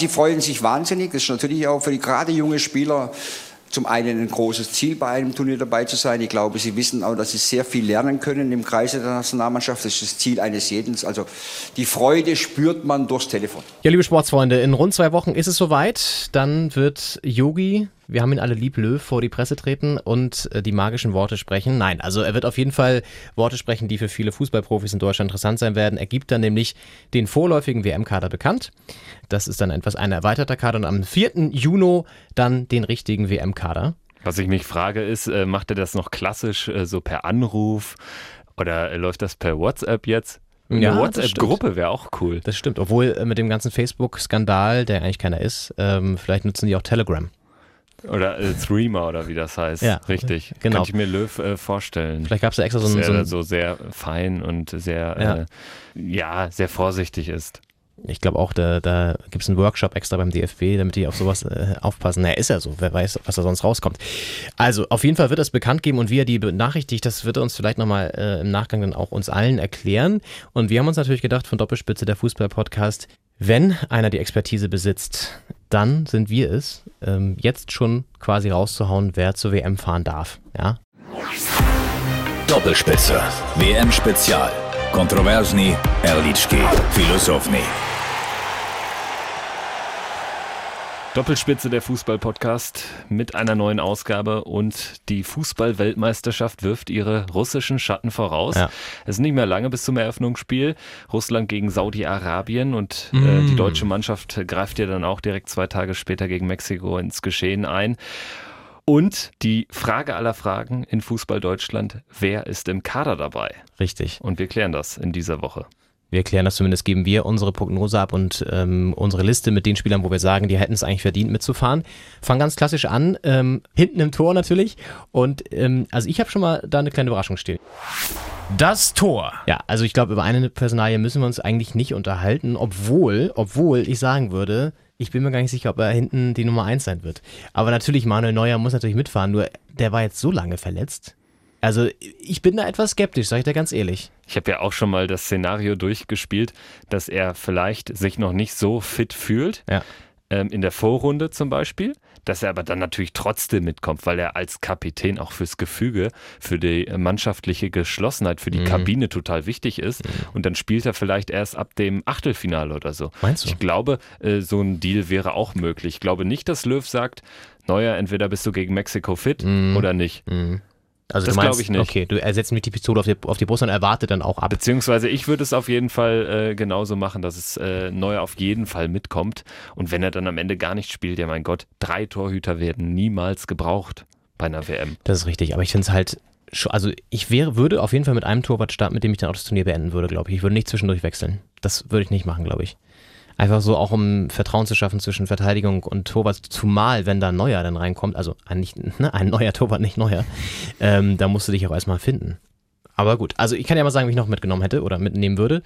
Sie freuen sich wahnsinnig. Das ist natürlich auch für die gerade junge Spieler zum einen ein großes Ziel bei einem Turnier dabei zu sein. Ich glaube, sie wissen auch, dass sie sehr viel lernen können im Kreise der Nationalmannschaft. Das ist das Ziel eines jeden. Also die Freude spürt man durchs Telefon. Ja, liebe Sportsfreunde, in rund zwei Wochen ist es soweit. Dann wird Yogi wir haben ihn alle lieb Löw vor die Presse treten und äh, die magischen Worte sprechen. Nein, also er wird auf jeden Fall Worte sprechen, die für viele Fußballprofis in Deutschland interessant sein werden. Er gibt dann nämlich den vorläufigen WM-Kader bekannt. Das ist dann etwas ein erweiterter Kader und am 4. Juni dann den richtigen WM-Kader. Was ich mich frage ist, äh, macht er das noch klassisch äh, so per Anruf oder läuft das per WhatsApp jetzt? Eine Ja, WhatsApp-Gruppe wäre auch cool. Das stimmt, obwohl mit dem ganzen Facebook-Skandal, der eigentlich keiner ist, ähm, vielleicht nutzen die auch Telegram. Oder äh, Threema oder wie das heißt. Ja, Richtig. genau. Kann ich mir Löw äh, vorstellen. Vielleicht gab es da extra so ein, dass so ein so sehr fein und sehr, Ja. äh, ja, sehr vorsichtig ist. Ich glaube auch, da, da gibt es einen Workshop extra beim DFB, damit die auf sowas äh, aufpassen. Naja, ist ja so. Wer weiß, was da sonst rauskommt. Also, auf jeden Fall wird es bekannt geben und wie er die benachrichtigt, das wird er uns vielleicht nochmal äh, im Nachgang dann auch uns allen erklären. Und wir haben uns natürlich gedacht, von Doppelspitze der Fußball-Podcast, wenn einer die Expertise besitzt, dann sind wir es, ähm, jetzt schon quasi rauszuhauen, wer zur WM fahren darf. Ja, Doppelspitze. WM Spezial. Kontroversni, Erlički, Filosofni. Doppelspitze der Fußball-Podcast mit einer neuen Ausgabe und die Fußball-Weltmeisterschaft wirft ihre russischen Schatten voraus. Ja. Es ist nicht mehr lange bis zum Eröffnungsspiel. Russland gegen Saudi-Arabien und äh, die deutsche Mannschaft greift ja dann auch direkt zwei Tage später gegen Mexiko ins Geschehen ein. Und die Frage aller Fragen in Fußball Deutschland, wer ist im Kader dabei? richtig. Und wir klären das in dieser Woche. Wir klären das zumindest, geben wir unsere Prognose ab und ähm, unsere Liste mit den Spielern, wo wir sagen, die hätten es eigentlich verdient mitzufahren. Fangen ganz klassisch an, ähm, hinten im Tor natürlich. Und ähm, also ich habe schon mal da eine kleine Überraschung stehen. Das Tor. Ja, also ich glaube, über eine Personalie müssen wir uns eigentlich nicht unterhalten, obwohl, obwohl ich sagen würde, ich bin mir gar nicht sicher, ob er hinten die Nummer 1 sein wird. Aber natürlich, Manuel Neuer muss natürlich mitfahren, nur der war jetzt so lange verletzt. Also ich bin da etwas skeptisch, sage ich dir ganz ehrlich. Ich habe ja auch schon mal das Szenario durchgespielt, dass er vielleicht sich noch nicht so fit fühlt. Ja. Ähm, in der Vorrunde zum Beispiel, dass er aber dann natürlich trotzdem mitkommt, weil er als Kapitän auch fürs Gefüge, für die mannschaftliche Geschlossenheit, für die Mhm. Kabine total wichtig ist. Und dann spielt er vielleicht erst ab dem Achtelfinale oder so. Meinst du? Ich glaube, äh, so ein Deal wäre auch möglich. Ich glaube nicht, dass Löw sagt, Neuer, entweder bist du gegen Mexiko fit oder nicht. Also Das du meinst, glaub ich nicht. Okay, du ersetzt mit die Pistole auf die, auf die Brust und erwartet dann auch ab. Beziehungsweise ich würde es auf jeden Fall äh, genauso machen, dass es äh, Neuer auf jeden Fall mitkommt. Und wenn er dann am Ende gar nicht spielt, ja mein Gott, drei Torhüter werden niemals gebraucht bei einer WM. Das ist richtig, aber ich finde es halt, also ich wäre, würde auf jeden Fall mit einem Torwart starten, mit dem ich dann auch das Turnier beenden würde, glaube ich. Ich würde nicht zwischendurch wechseln. Das würde ich nicht machen, glaube ich. Einfach so auch um Vertrauen zu schaffen zwischen Verteidigung und Torwart, zumal wenn da ein Neuer dann reinkommt, also ein, nicht, ne, ein neuer Torwart, nicht neuer, ähm, da musst du dich auch erstmal finden. Aber gut, also ich kann ja mal sagen, wie ich noch mitgenommen hätte oder mitnehmen würde.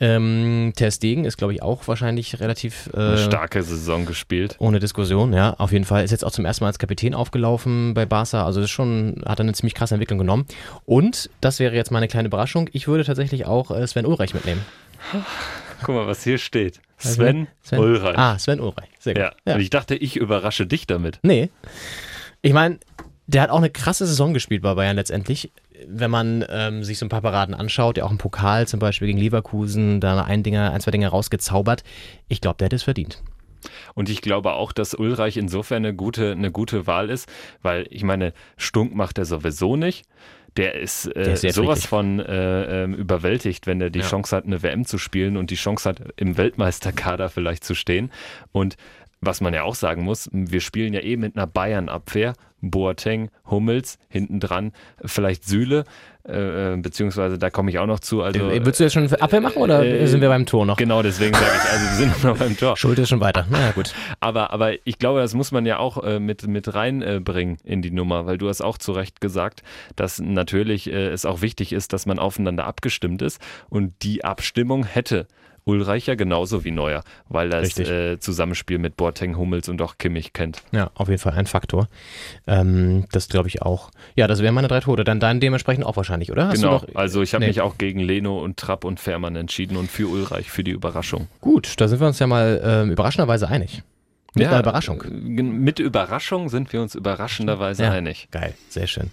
Ähm, Ter Stegen ist, glaube ich, auch wahrscheinlich relativ äh, Eine starke Saison gespielt. ohne Diskussion, ja, auf jeden Fall. Ist jetzt auch zum ersten Mal als Kapitän aufgelaufen bei Barca. Also das ist schon, hat er eine ziemlich krasse Entwicklung genommen. Und, das wäre jetzt meine kleine Überraschung, ich würde tatsächlich auch äh, Sven Ulreich mitnehmen. Guck mal, was hier steht. Sven, Sven? Ulreich. Ah, Sven Ulreich. Sehr gut. ja. Und ich dachte, ich überrasche dich damit. Nee. Ich meine, der hat auch eine krasse Saison gespielt bei Bayern letztendlich. Wenn man ähm, sich so ein paar Paraden anschaut, der auch im Pokal zum Beispiel gegen Leverkusen, da ein, Dinger, ein zwei Dinge rausgezaubert. Ich glaube, der hätte es verdient. Und ich glaube auch, dass Ulreich insofern eine gute, eine gute Wahl ist, weil ich meine, Stunk macht er sowieso nicht. Der ist, äh, Der ist sowas friedlich. von äh, ähm, überwältigt, wenn er die Ja. Chance hat, eine WM zu spielen und die Chance hat, im Weltmeisterkader vielleicht zu stehen. Und was man ja auch sagen muss, wir spielen ja eh mit einer Bayern-Abwehr. Boateng, Hummels, hinten dran vielleicht Süle, äh, äh, beziehungsweise da komme ich auch noch zu. Also, Äh, Würdest du jetzt schon Abwehr machen oder äh, sind wir beim Tor noch? Genau, deswegen sage ich, also wir sind noch beim Tor. Schuld ist schon weiter. Naja, gut. Aber, aber ich glaube, das muss man ja auch äh, mit, mit reinbringen in die Nummer, weil du hast auch zu Recht gesagt, dass natürlich äh, es auch wichtig ist, dass man aufeinander abgestimmt ist. Und die Abstimmung hätte Ulreich ja genauso wie Neuer, weil er das äh, Zusammenspiel mit Boateng, Hummels und auch Kimmich kennt. Ja, auf jeden Fall ein Faktor. Ähm, das glaube ich auch. Ja, das wären meine drei Tode. Dann dein dementsprechend auch wahrscheinlich, oder? Hast genau, noch, also ich habe nee. mich auch gegen Leno und Trapp und Fährmann entschieden und für Ulreich, für die Überraschung. Gut, da sind wir uns ja mal äh, überraschenderweise einig. Mit ja, einer Überraschung. Mit Überraschung sind wir uns überraschenderweise ja, einig. Geil, sehr schön.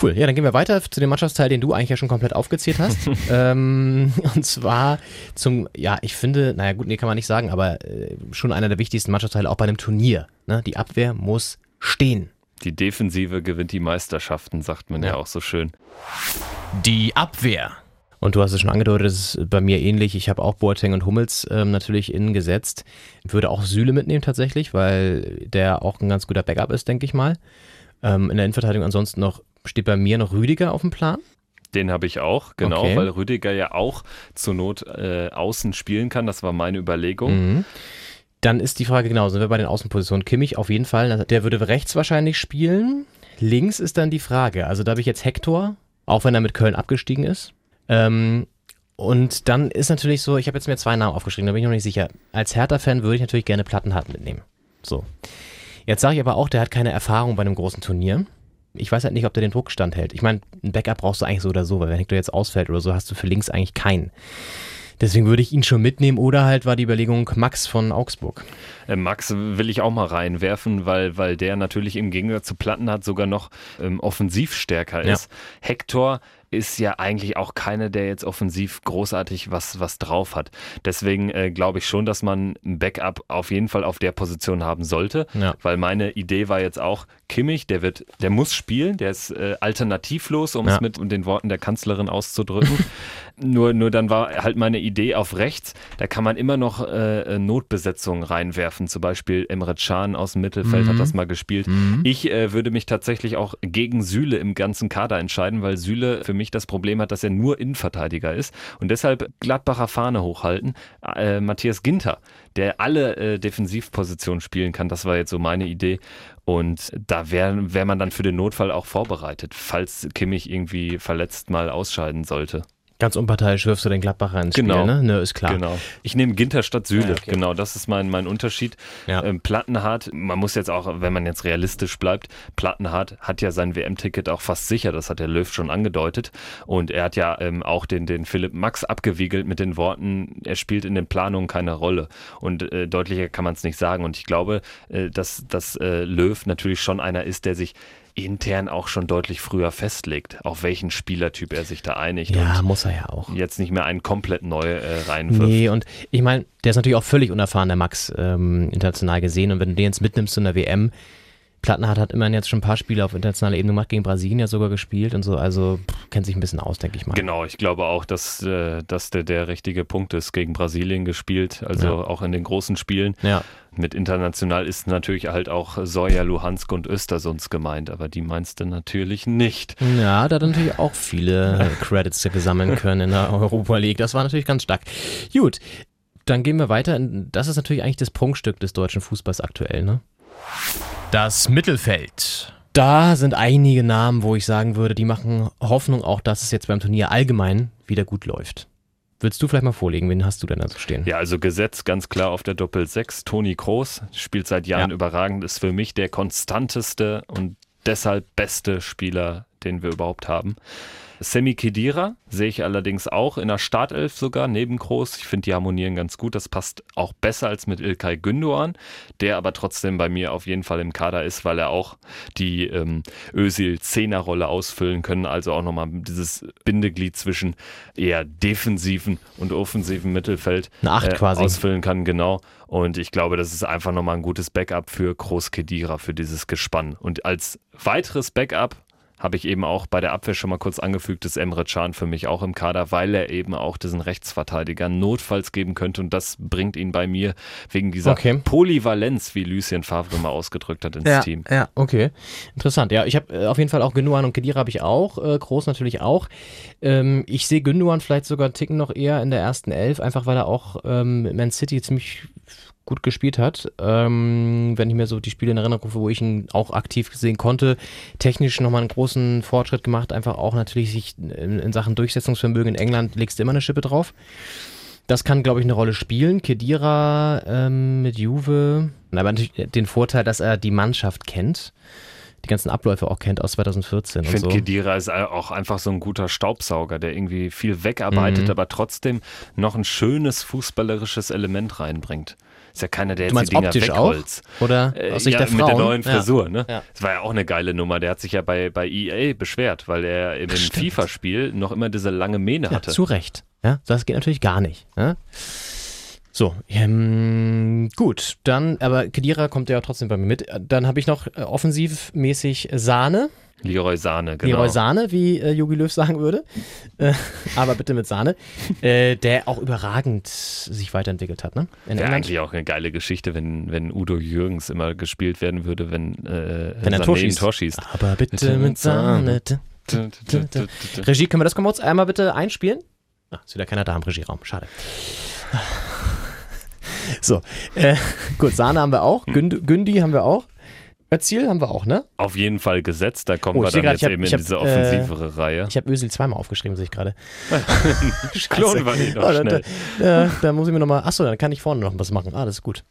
Cool. Ja, dann gehen wir weiter zu dem Mannschaftsteil, den du eigentlich ja schon komplett aufgezählt hast. ähm, und zwar zum, ja, ich finde, naja, gut, nee, kann man nicht sagen, aber äh, schon einer der wichtigsten Mannschaftsteile auch bei einem Turnier. Ne? Die Abwehr muss stehen. Die Defensive gewinnt die Meisterschaften, sagt man ja, ja auch so schön. Die Abwehr. Und du hast es schon angedeutet, das ist bei mir ähnlich. Ich habe auch Boateng und Hummels ähm, natürlich innen gesetzt. Würde auch Süle mitnehmen tatsächlich, weil der auch ein ganz guter Backup ist, denke ich mal. Ähm, in der Innenverteidigung ansonsten noch steht bei mir noch Rüdiger auf dem Plan. Den habe ich auch, genau, okay. weil Rüdiger ja auch zur Not äh, außen spielen kann. Das war meine Überlegung. Mhm. Dann ist die Frage genau, sind wir bei den Außenpositionen? Kimmich auf jeden Fall, der würde rechts wahrscheinlich spielen. Links ist dann die Frage. Also da habe ich jetzt Hector, auch wenn er mit Köln abgestiegen ist. Ähm, und dann ist natürlich so, ich habe jetzt mir zwei Namen aufgeschrieben, da bin ich noch nicht sicher. Als Hertha-Fan würde ich natürlich gerne Plattenhardt mitnehmen. So. Jetzt sage ich aber auch, der hat keine Erfahrung bei einem großen Turnier. Ich weiß halt nicht, ob der den Druck standhält. Ich meine, ein Backup brauchst du eigentlich so oder so, weil wenn Hector jetzt ausfällt oder so, hast du für links eigentlich keinen. Deswegen würde ich ihn schon mitnehmen oder halt war die Überlegung Max von Augsburg. Äh, Max will ich auch mal reinwerfen, weil, weil der natürlich im Gegensatz zu Platten sogar noch ähm, offensiv stärker ist. Ja. Hector ist ja eigentlich auch keiner, der jetzt offensiv großartig was, was drauf hat. Deswegen äh, glaube ich schon, dass man ein Backup auf jeden Fall auf der Position haben sollte, ja. weil meine Idee war jetzt auch, Kimmich, der wird, der muss spielen, der ist äh, alternativlos, um ja. es mit den Worten der Kanzlerin auszudrücken. nur, nur dann war halt meine Idee auf rechts, da kann man immer noch äh, äh Notbesetzungen reinwerfen. Zum Beispiel Emre Can aus dem Mittelfeld mhm. hat das mal gespielt. Mhm. Ich äh, würde mich tatsächlich auch gegen Süle im ganzen Kader entscheiden, weil Süle für mich das Problem hat, dass er nur Innenverteidiger ist. Und deshalb Gladbacher Fahne hochhalten. Äh, Matthias Ginter, der alle äh, Defensivpositionen spielen kann, das war jetzt so meine Idee. Und da wäre wär man dann für den Notfall auch vorbereitet, falls Kimmich irgendwie verletzt mal ausscheiden sollte. Ganz unparteiisch wirfst du den Gladbacher ins genau. Spiel, ne? Ne, ist klar. Genau. Ich nehme Ginter statt Süle. Ja, okay. Genau, das ist mein, mein Unterschied. Ja. Ähm, Plattenhardt, man muss jetzt auch, wenn man jetzt realistisch bleibt, Plattenhardt hat ja sein WM-Ticket auch fast sicher, das hat der Löw schon angedeutet. Und er hat ja ähm, auch den, den Philipp Max abgewiegelt mit den Worten, er spielt in den Planungen keine Rolle. Und äh, deutlicher kann man es nicht sagen. Und ich glaube, äh, dass, dass äh, Löw natürlich schon einer ist, der sich intern auch schon deutlich früher festlegt, auf welchen Spielertyp er sich da einigt. Ja, muss er ja auch. Jetzt nicht mehr einen komplett neu äh, reinwirft. Nee, und ich meine, der ist natürlich auch völlig unerfahren, der Max, ähm, international gesehen. Und wenn du den jetzt mitnimmst in der WM, Plattenhardt hat immerhin jetzt schon ein paar Spiele auf internationaler Ebene gemacht, gegen Brasilien ja sogar gespielt und so, also pff, kennt sich ein bisschen aus, denke ich mal. Genau, ich glaube auch, dass, äh, dass der, der richtige Punkt ist, gegen Brasilien gespielt, also ja. auch in den großen Spielen. Ja. Mit international ist natürlich halt auch Soja, Luhansk und Östersund gemeint, aber die meinst du natürlich nicht. Ja, da hat natürlich auch viele Credits gesammelt können in der Europa League. Das war natürlich ganz stark. Gut, dann gehen wir weiter. Das ist natürlich eigentlich das Prunkstück des deutschen Fußballs aktuell, ne? Das Mittelfeld. Da sind einige Namen, wo ich sagen würde, die machen Hoffnung auch, dass es jetzt beim Turnier allgemein wieder gut läuft. Willst du vielleicht mal vorlegen, wen hast du denn da zu stehen? Ja, also Gesetz ganz klar auf der Doppel 6. Toni Kroos spielt seit Jahren ja. überragend, ist für mich der konstanteste und deshalb beste Spieler, den wir überhaupt haben. Semi Kedira sehe ich allerdings auch in der Startelf sogar neben Groß. Ich finde, die harmonieren ganz gut. Das passt auch besser als mit Ilkay Gündoğan, der aber trotzdem bei mir auf jeden Fall im Kader ist, weil er auch die ähm, Özil-Zehner-Rolle ausfüllen können. Also auch nochmal dieses Bindeglied zwischen eher defensiven und offensiven Mittelfeld äh, quasi. ausfüllen kann. Genau. Und ich glaube, das ist einfach nochmal ein gutes Backup für Groß Kedira, für dieses Gespann. Und als weiteres Backup habe ich eben auch bei der Abwehr schon mal kurz angefügt, ist Emre Can für mich auch im Kader, weil er eben auch diesen Rechtsverteidiger notfalls geben könnte und das bringt ihn bei mir wegen dieser okay. Polyvalenz, wie Lucien Favre mal ausgedrückt hat, ins ja, Team. Ja, okay. Interessant. Ja, ich habe äh, auf jeden Fall auch Gündogan und Kedira habe ich auch, äh, Groß natürlich auch. Ähm, ich sehe Gündogan vielleicht sogar einen Ticken noch eher in der ersten Elf, einfach weil er auch ähm, Man City ziemlich gut gespielt hat. Ähm, wenn ich mir so die Spiele in Erinnerung rufe, wo ich ihn auch aktiv sehen konnte, technisch nochmal einen großen Fortschritt gemacht, einfach auch natürlich sich in, in Sachen Durchsetzungsvermögen in England legst du immer eine Schippe drauf. Das kann, glaube ich, eine Rolle spielen. Kedira ähm, mit Juve. Aber natürlich den Vorteil, dass er die Mannschaft kennt die ganzen Abläufe auch kennt aus 2014. Ich finde, so. Kedira ist auch einfach so ein guter Staubsauger, der irgendwie viel wegarbeitet, mhm. aber trotzdem noch ein schönes fußballerisches Element reinbringt. Ist ja keiner, der jetzt die Dinger wegholzt. Auch? Oder äh, aus Sicht ja, der Frauen? mit der neuen Frisur, ja. ne? Ja. Das war ja auch eine geile Nummer. Der hat sich ja bei, bei EA beschwert, weil er im FIFA-Spiel noch immer diese lange Mähne hatte. zu Recht. Ja, das geht natürlich gar nicht. Ja? So, ähm, gut, dann, aber Kedira kommt ja trotzdem bei mir mit. Dann habe ich noch äh, offensivmäßig Sahne. Leroy Sahne, genau. Leroy Sahne, wie äh, Jogi Löw sagen würde. Äh, aber bitte mit Sahne. Äh, der auch überragend sich weiterentwickelt hat, ne? In Wäre eigentlich auch eine geile Geschichte, wenn, wenn Udo Jürgens immer gespielt werden würde, wenn, äh, wenn er Tor schießt. Tor schießt. Aber bitte mit Sahne. Regie, können wir das kurz einmal bitte einspielen? Ah, ist wieder keiner da im Regieraum. Schade. So, äh, gut, Sahne haben wir auch, Günd, Gündi haben wir auch. Ziel haben wir auch, ne? Auf jeden Fall gesetzt, da kommen oh, wir dann grad, jetzt hab, eben in hab, diese offensivere äh, Reihe. Ich habe Ösil zweimal aufgeschrieben, sehe ich gerade. Klonen wir nicht noch oh, schnell. Da, da, da, muss ich mir nochmal, achso, dann kann ich vorne noch was machen. Ah, das ist gut.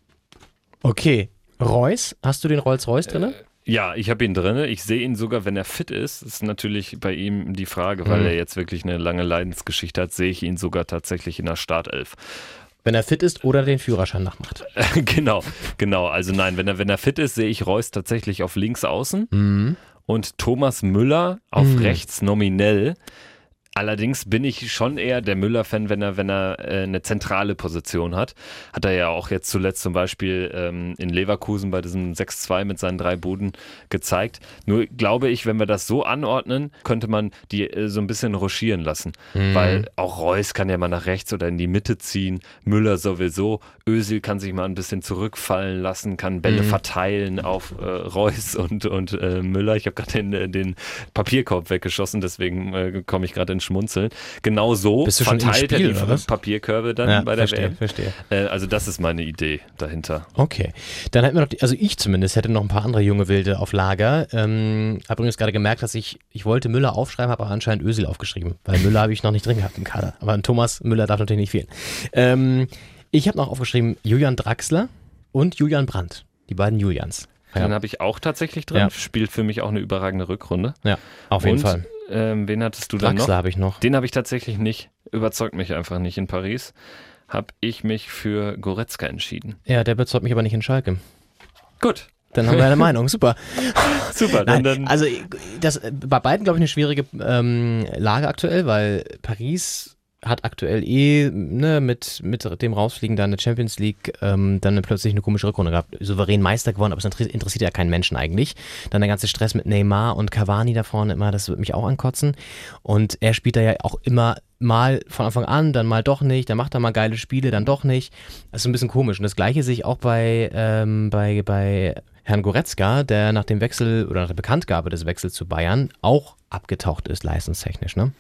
Okay, Reus, hast du den Rolls-Royce drin? Äh, ja, ich habe ihn drin. Ich sehe ihn sogar, wenn er fit ist. Das ist natürlich bei ihm die Frage, weil mhm. er jetzt wirklich eine lange Leidensgeschichte hat, sehe ich ihn sogar tatsächlich in der Startelf. Wenn er fit ist oder den Führerschein nachmacht. genau, genau. Also nein, wenn er, wenn er fit ist, sehe ich Reus tatsächlich auf links außen mhm. und Thomas Müller auf mhm. rechts nominell. Allerdings bin ich schon eher der Müller-Fan, wenn er, wenn er äh, eine zentrale Position hat. Hat er ja auch jetzt zuletzt zum Beispiel ähm, in Leverkusen bei diesem 6-2 mit seinen drei Buden gezeigt. Nur glaube ich, wenn wir das so anordnen, könnte man die äh, so ein bisschen rochieren lassen. Mhm. Weil auch Reus kann ja mal nach rechts oder in die Mitte ziehen. Müller sowieso. Özil kann sich mal ein bisschen zurückfallen lassen, kann Bälle mhm. verteilen auf äh, Reus und, und äh, Müller. Ich habe gerade den, äh, den Papierkorb weggeschossen, deswegen äh, komme ich gerade in schmunzeln. Genau so verteilt er die Papierkörbe dann ja, bei der verstehe, WM. Verstehe. Äh, also das ist meine Idee dahinter. Okay, dann hätten wir noch, die, also ich zumindest hätte noch ein paar andere junge Wilde auf Lager. Ähm, habe übrigens gerade gemerkt, dass ich, ich wollte Müller aufschreiben, habe aber anscheinend Ösel aufgeschrieben, weil Müller habe ich noch nicht drin gehabt im Kader. Aber Thomas Müller darf natürlich nicht fehlen. Ähm, ich habe noch aufgeschrieben Julian Draxler und Julian Brandt, die beiden Julians. Ja. Den habe ich auch tatsächlich drin. Ja. Spielt für mich auch eine überragende Rückrunde. Ja, auf jeden und Fall. Ähm, wen hattest du dann noch? habe ich noch. Den habe ich tatsächlich nicht. Überzeugt mich einfach nicht in Paris. Habe ich mich für Goretzka entschieden. Ja, der überzeugt mich aber nicht in Schalke. Gut. Dann haben wir eine Meinung. Super. Super. Nein, dann also das bei beiden glaube ich eine schwierige ähm, Lage aktuell, weil Paris hat aktuell eh ne, mit, mit dem Rausfliegen dann eine Champions League ähm, dann plötzlich eine komische Rückrunde gehabt. Souverän Meister geworden, aber es interessiert ja keinen Menschen eigentlich. Dann der ganze Stress mit Neymar und Cavani da vorne immer, das wird mich auch ankotzen. Und er spielt da ja auch immer mal von Anfang an, dann mal doch nicht, dann macht er mal geile Spiele, dann doch nicht. Das ist ein bisschen komisch. Und das gleiche sehe ich auch bei, ähm, bei, bei Herrn Goretzka, der nach dem Wechsel oder nach der Bekanntgabe des Wechsels zu Bayern auch abgetaucht ist, leistungstechnisch, ne?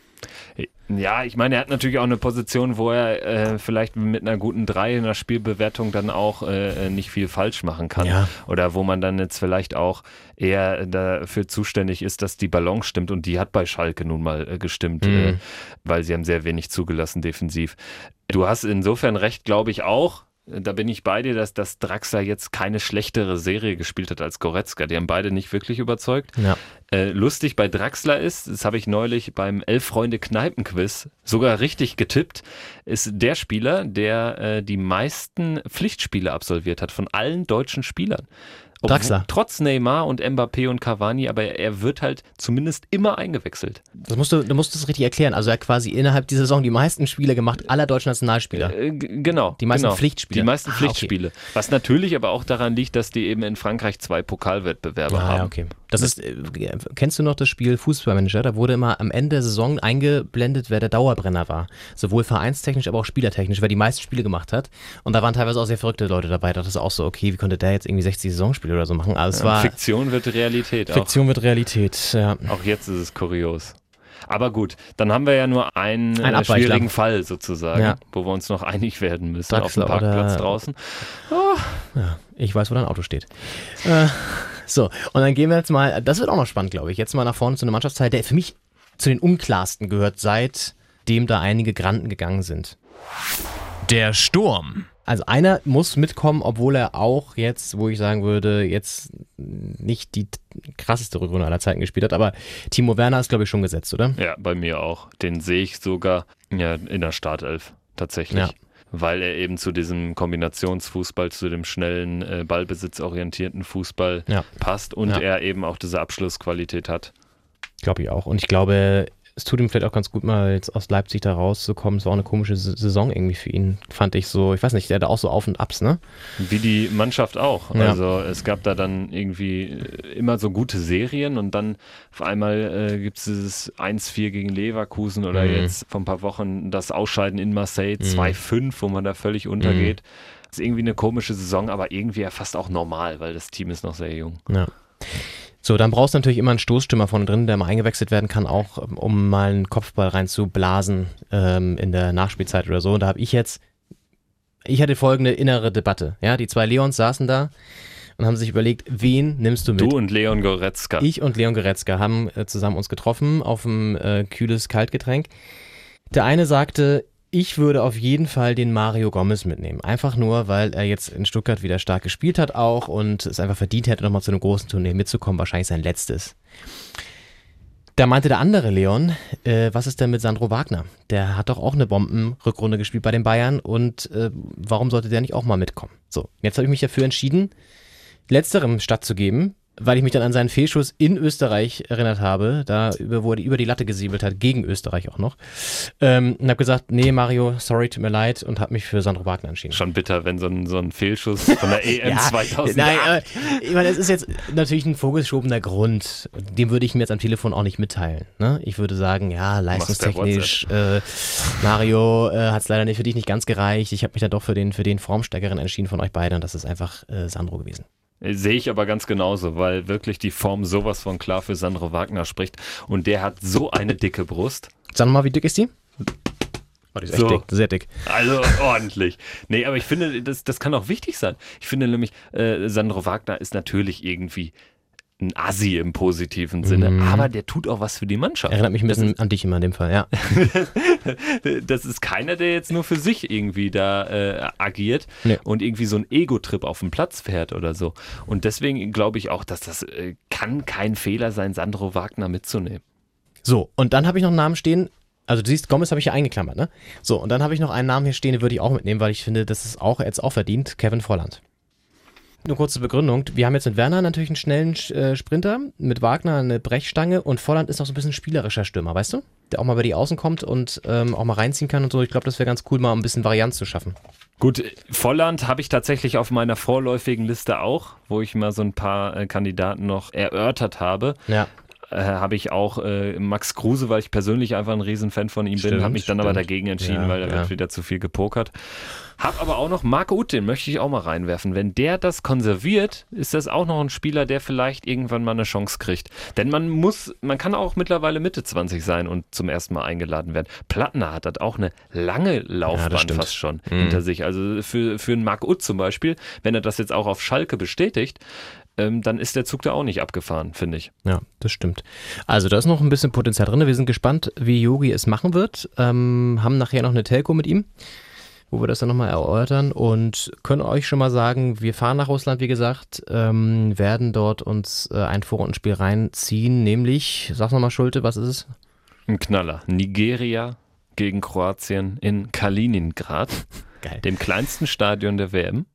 Ja, ich meine, er hat natürlich auch eine Position, wo er äh, vielleicht mit einer guten 3 in der Spielbewertung dann auch äh, nicht viel falsch machen kann. Ja. Oder wo man dann jetzt vielleicht auch eher dafür zuständig ist, dass die Balance stimmt und die hat bei Schalke nun mal äh, gestimmt, mhm. Äh, weil sie haben sehr wenig zugelassen defensiv. Du hast insofern recht, glaube ich auch da bin ich bei dir, dass, dass Draxler jetzt keine schlechtere Serie gespielt hat als Goretzka. Die haben beide nicht wirklich überzeugt. Ja. Äh, lustig bei Draxler ist, das habe ich neulich beim Elf-Freunde-Kneipen-Quiz sogar richtig getippt, ist der Spieler, der äh, die meisten Pflichtspiele absolviert hat von allen deutschen Spielern. Draxler. Trotz Neymar und Mbappé und Cavani, aber er wird halt zumindest immer eingewechselt. Das musst du, du musst das richtig erklären. Also er hat quasi innerhalb dieser Saison die meisten Spiele gemacht aller deutschen Nationalspieler. Äh, genau. Die meisten genau. Pflichtspiele. Die meisten ah, Pflichtspiele. Okay. Was natürlich aber auch daran liegt, dass die eben in Frankreich zwei Pokalwettbewerbe ah, haben. Ja, okay. Das ist, äh, kennst du noch das Spiel Fußballmanager? Da wurde immer am Ende der Saison eingeblendet, wer der Dauerbrenner war. Sowohl vereinstechnisch, aber auch spielertechnisch, wer die meisten Spiele gemacht hat. Und da waren teilweise auch sehr verrückte Leute dabei. Da dachte ich auch so, okay, wie konnte der jetzt irgendwie 60 Saisonspiele oder so machen? Also ja, war, Fiktion wird Realität. Fiktion auch. wird Realität, ja. Auch jetzt ist es kurios. Aber gut, dann haben wir ja nur einen Ein äh, schwierigen Fall sozusagen, ja. wo wir uns noch einig werden müssen Draxler auf dem Parkplatz draußen. Oh. Ja, ich weiß, wo dein Auto steht. Äh, so, und dann gehen wir jetzt mal, das wird auch noch spannend, glaube ich, jetzt mal nach vorne zu einem Mannschaftsteil, der für mich zu den unklarsten gehört, seitdem da einige Granten gegangen sind. Der Sturm. Also einer muss mitkommen, obwohl er auch jetzt, wo ich sagen würde, jetzt nicht die krasseste Rückrunde aller Zeiten gespielt hat, aber Timo Werner ist, glaube ich, schon gesetzt, oder? Ja, bei mir auch. Den sehe ich sogar ja, in der Startelf tatsächlich. Ja. Weil er eben zu diesem Kombinationsfußball, zu dem schnellen, äh, ballbesitzorientierten Fußball ja. passt und ja. er eben auch diese Abschlussqualität hat. Glaube ich auch. Und ich glaube, es tut ihm vielleicht auch ganz gut, mal jetzt aus Leipzig da rauszukommen. Es war auch eine komische Saison irgendwie für ihn, fand ich so. Ich weiß nicht, der hat auch so Auf und Abs, ne? Wie die Mannschaft auch. Ja. Also es gab da dann irgendwie äh, immer so gute Serien und dann auf einmal äh, gibt es dieses 1-4 gegen Leverkusen oder mhm. jetzt vor ein paar Wochen das Ausscheiden in Marseille mhm. 2-5, wo man da völlig untergeht. Mhm. Ist irgendwie eine komische Saison, aber irgendwie ja fast auch normal, weil das Team ist noch sehr jung. Ja. So, dann brauchst du natürlich immer einen Stoßstürmer vorne drin, der mal eingewechselt werden kann, auch um mal einen Kopfball reinzublasen ähm, in der Nachspielzeit oder so. Und da habe ich jetzt, ich hatte folgende innere Debatte. Ja, die zwei Leons saßen da und haben sich überlegt, wen nimmst du mit? Du und Leon Goretzka. Ich und Leon Goretzka haben äh, zusammen uns getroffen auf ein äh, kühles Kaltgetränk. Der eine sagte, ich würde auf jeden Fall den Mario Gomez mitnehmen. Einfach nur, weil er jetzt in Stuttgart wieder stark gespielt hat auch und es einfach verdient hätte, nochmal zu einem großen Turnier mitzukommen. Wahrscheinlich sein letztes. Da meinte der andere Leon, äh, was ist denn mit Sandro Wagner? Der hat doch auch eine Bombenrückrunde gespielt bei den Bayern und äh, warum sollte der nicht auch mal mitkommen? So, jetzt habe ich mich dafür entschieden, letzterem stattzugeben, weil ich mich dann an seinen Fehlschuss in Österreich erinnert habe, da über, wo er über die Latte gesiebelt hat, gegen Österreich auch noch. Ähm, und habe gesagt, nee, Mario, sorry, tut mir leid und habe mich für Sandro Wagner entschieden. Schon bitter, wenn so ein, so ein Fehlschuss von der EM ja, 2000. Nein, äh, ich meine, es ist jetzt natürlich ein vorgeschobener Grund. Den würde ich mir jetzt am Telefon auch nicht mitteilen. Ne? Ich würde sagen, ja, leistungstechnisch, äh, Mario äh, hat es leider nicht für dich nicht ganz gereicht. Ich habe mich dann doch für den, für den Formstärkeren entschieden von euch beiden und das ist einfach äh, Sandro gewesen. Sehe ich aber ganz genauso, weil wirklich die Form sowas von klar für Sandro Wagner spricht. Und der hat so eine dicke Brust. Sag mal, wie dick ist die? Oh, die ist so. echt dick, sehr dick. Also ordentlich. Nee, aber ich finde, das, das kann auch wichtig sein. Ich finde nämlich, äh, Sandro Wagner ist natürlich irgendwie ein Assi im positiven Sinne, mhm. aber der tut auch was für die Mannschaft. Erinnert mich ein bisschen ist, an dich immer in dem Fall, ja. das ist keiner, der jetzt nur für sich irgendwie da äh, agiert nee. und irgendwie so einen Ego-Trip auf den Platz fährt oder so. Und deswegen glaube ich auch, dass das äh, kann kein Fehler sein, Sandro Wagner mitzunehmen. So, und dann habe ich noch einen Namen stehen, also du siehst, Gomez habe ich ja eingeklammert, ne? So, und dann habe ich noch einen Namen hier stehen, den würde ich auch mitnehmen, weil ich finde, das ist auch jetzt auch verdient, Kevin Volland. Nur kurze Begründung. Wir haben jetzt mit Werner natürlich einen schnellen äh, Sprinter, mit Wagner eine Brechstange und Volland ist noch so ein bisschen spielerischer Stürmer, weißt du? Der auch mal bei die Außen kommt und ähm, auch mal reinziehen kann und so. Ich glaube, das wäre ganz cool, mal ein bisschen Varianz zu schaffen. Gut, Volland habe ich tatsächlich auf meiner vorläufigen Liste auch, wo ich mal so ein paar äh, Kandidaten noch erörtert habe. Ja äh, habe ich auch äh, Max Kruse, weil ich persönlich einfach ein Riesenfan von ihm stimmt, bin, habe mich dann stimmt. aber dagegen entschieden, ja, weil da ja. wird wieder zu viel gepokert. Hab aber auch noch Marco Uth, den möchte ich auch mal reinwerfen. Wenn der das konserviert, ist das auch noch ein Spieler, der vielleicht irgendwann mal eine Chance kriegt. Denn man muss, man kann auch mittlerweile Mitte 20 sein und zum ersten Mal eingeladen werden. Plattner hat das auch eine lange Laufbahn ja, fast schon mhm. hinter sich. Also für, für einen Marco Uth zum Beispiel, wenn er das jetzt auch auf Schalke bestätigt, ähm, dann ist der Zug da auch nicht abgefahren, finde ich. Ja, das stimmt. Also da ist noch ein bisschen Potenzial drin. Wir sind gespannt, wie Yogi es machen wird. Ähm, haben nachher noch eine Telco mit ihm, wo wir das dann nochmal erörtern und können euch schon mal sagen, wir fahren nach Russland, wie gesagt, ähm, werden dort uns äh, ein Vorrundenspiel reinziehen, nämlich, sag nochmal Schulte, was ist es? Ein Knaller. Nigeria gegen Kroatien in Kaliningrad, Geil. dem kleinsten Stadion der WM.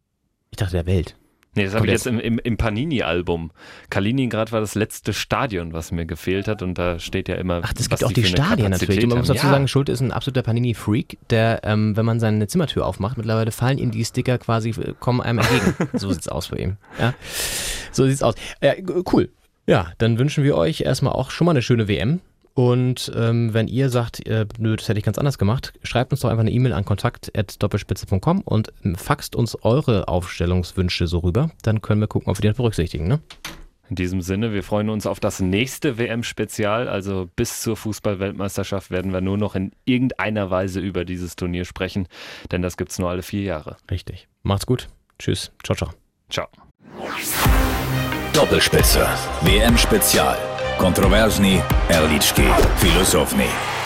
Ich dachte der Welt. Nee, das habe ich jetzt im, im, im Panini-Album. Kaliningrad war das letzte Stadion, was mir gefehlt hat und da steht ja immer. Ach, das gibt auch die, die Stadien natürlich. Man muss dazu ja. sagen, Schulte ist ein absoluter Panini-Freak, der, ähm, wenn man seine Zimmertür aufmacht, mittlerweile fallen ihm die Sticker quasi, äh, kommen einem entgegen. so sieht's aus bei ihm. Ja? So sieht's aus. Ja, cool. Ja, dann wünschen wir euch erstmal auch schon mal eine schöne WM. Und ähm, wenn ihr sagt, äh, nö, das hätte ich ganz anders gemacht, schreibt uns doch einfach eine E-Mail an kontakt.doppelspitze.com und ähm, faxt uns eure Aufstellungswünsche so rüber. Dann können wir gucken, ob wir die berücksichtigen. Ne? In diesem Sinne, wir freuen uns auf das nächste WM-Spezial. Also bis zur Fußball-Weltmeisterschaft werden wir nur noch in irgendeiner Weise über dieses Turnier sprechen, denn das gibt es nur alle vier Jahre. Richtig. Macht's gut. Tschüss. Ciao, ciao. Ciao. Doppelspitze. WM-Spezial. kontroverzní, elličky, filozofni.